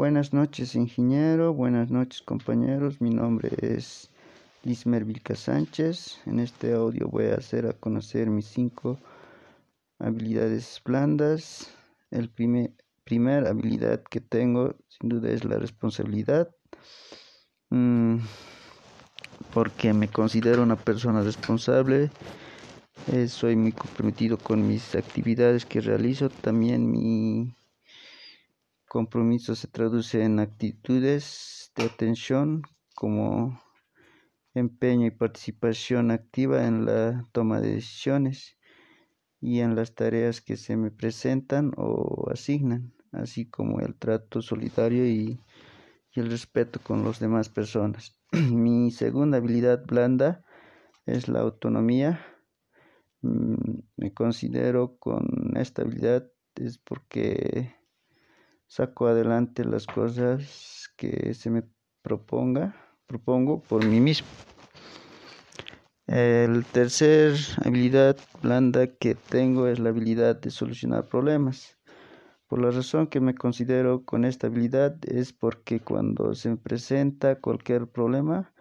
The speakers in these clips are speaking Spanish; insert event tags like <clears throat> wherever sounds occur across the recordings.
Buenas noches, ingeniero. Buenas noches, compañeros. Mi nombre es Lismer Vilca Sánchez. En este audio voy a hacer a conocer mis cinco habilidades blandas. El primer, primer habilidad que tengo, sin duda, es la responsabilidad. Mm, porque me considero una persona responsable. Eh, soy muy comprometido con mis actividades que realizo. También mi compromiso se traduce en actitudes de atención como empeño y participación activa en la toma de decisiones y en las tareas que se me presentan o asignan, así como el trato solidario y, el respeto con las demás personas. <clears throat> Mi segunda habilidad blanda es la autonomía. Mm, me considero con esta habilidad es porque saco adelante las cosas que se me proponga, propongo por mí mismo. El tercer habilidad blanda que tengo es la habilidad de solucionar problemas. Por la razón que me considero con esta habilidad es porque cuando se me presenta cualquier problema,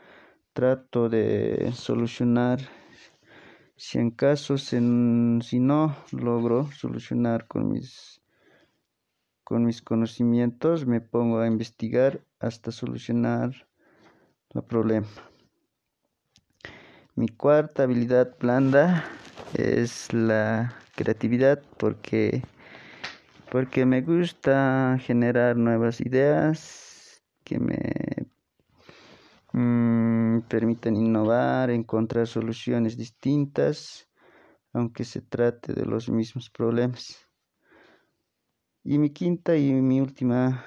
trato de solucionar. Si en caso, si no logro solucionar con mis con mis conocimientos me pongo a investigar hasta solucionar el problema. Mi cuarta habilidad blanda es la creatividad porque, porque me gusta generar nuevas ideas que me mm, permitan innovar, encontrar soluciones distintas, aunque se trate de los mismos problemas. Y mi quinta y mi última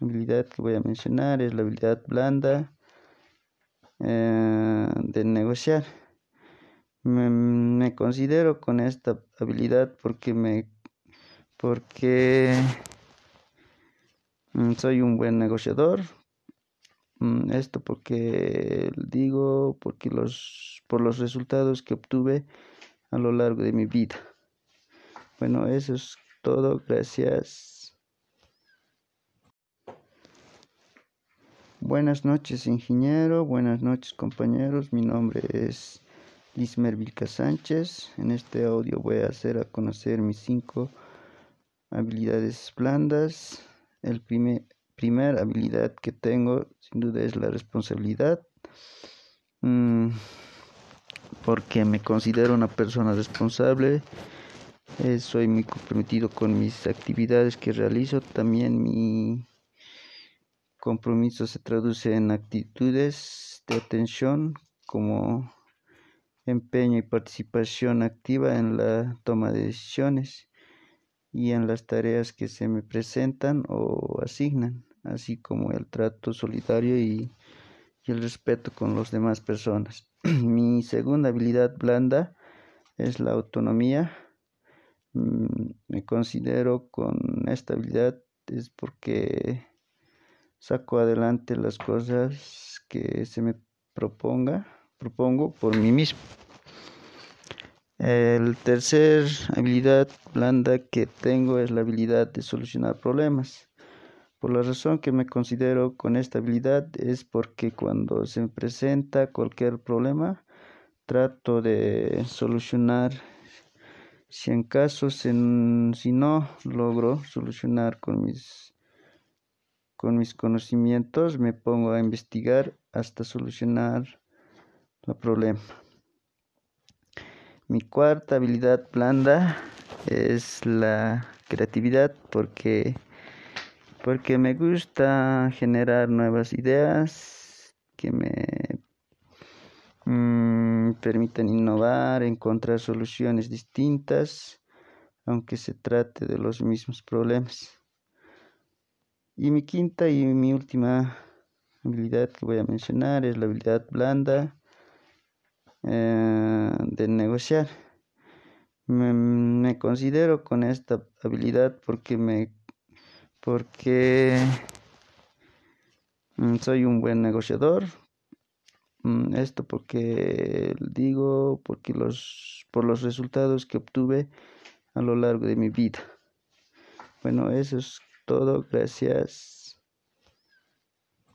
habilidad que voy a mencionar es la habilidad blanda eh, de negociar. Me, considero con esta habilidad porque me porque mm, soy un buen negociador. Mm, esto porque digo porque los por los resultados que obtuve a lo largo de mi vida. Bueno, eso es todo, gracias. Buenas noches, ingeniero. Buenas noches, compañeros. Mi nombre es Lismer Vilca Sánchez. En este audio voy a hacer a conocer mis cinco habilidades blandas. El primer, primer habilidad que tengo, sin duda, es la responsabilidad. Mm, porque me considero una persona responsable eh, soy muy comprometido con mis actividades que realizo. También mi compromiso se traduce en actitudes de atención como empeño y participación activa en la toma de decisiones y en las tareas que se me presentan o asignan, así como el trato solidario y, y el respeto con las demás personas. <clears throat> Mi segunda habilidad blanda es la autonomía me considero con estabilidad es porque saco adelante las cosas que se me proponga, propongo por mí mismo. El tercer habilidad blanda que tengo es la habilidad de solucionar problemas. Por la razón que me considero con esta habilidad es porque cuando se me presenta cualquier problema, trato de solucionar si en caso, si no logro solucionar con mis, con mis conocimientos, me pongo a investigar hasta solucionar el problema. Mi cuarta habilidad blanda es la creatividad porque, porque me gusta generar nuevas ideas que me Mm, permiten innovar, encontrar soluciones distintas, aunque se trate de los mismos problemas. Y mi quinta y mi última habilidad que voy a mencionar es la habilidad blanda eh, de negociar. Me, considero con esta habilidad porque me porque mm, soy un buen negociador, esto porque digo, porque los, por los resultados que obtuve a lo largo de mi vida. Bueno, eso es todo. Gracias.